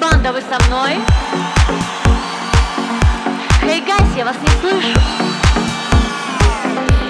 Банда, вы со мной? Эй, гайс, я вас не слышу.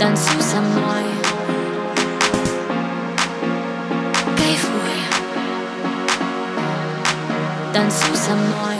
Танцуй со мной. Кайфуй. Танцуй со мной.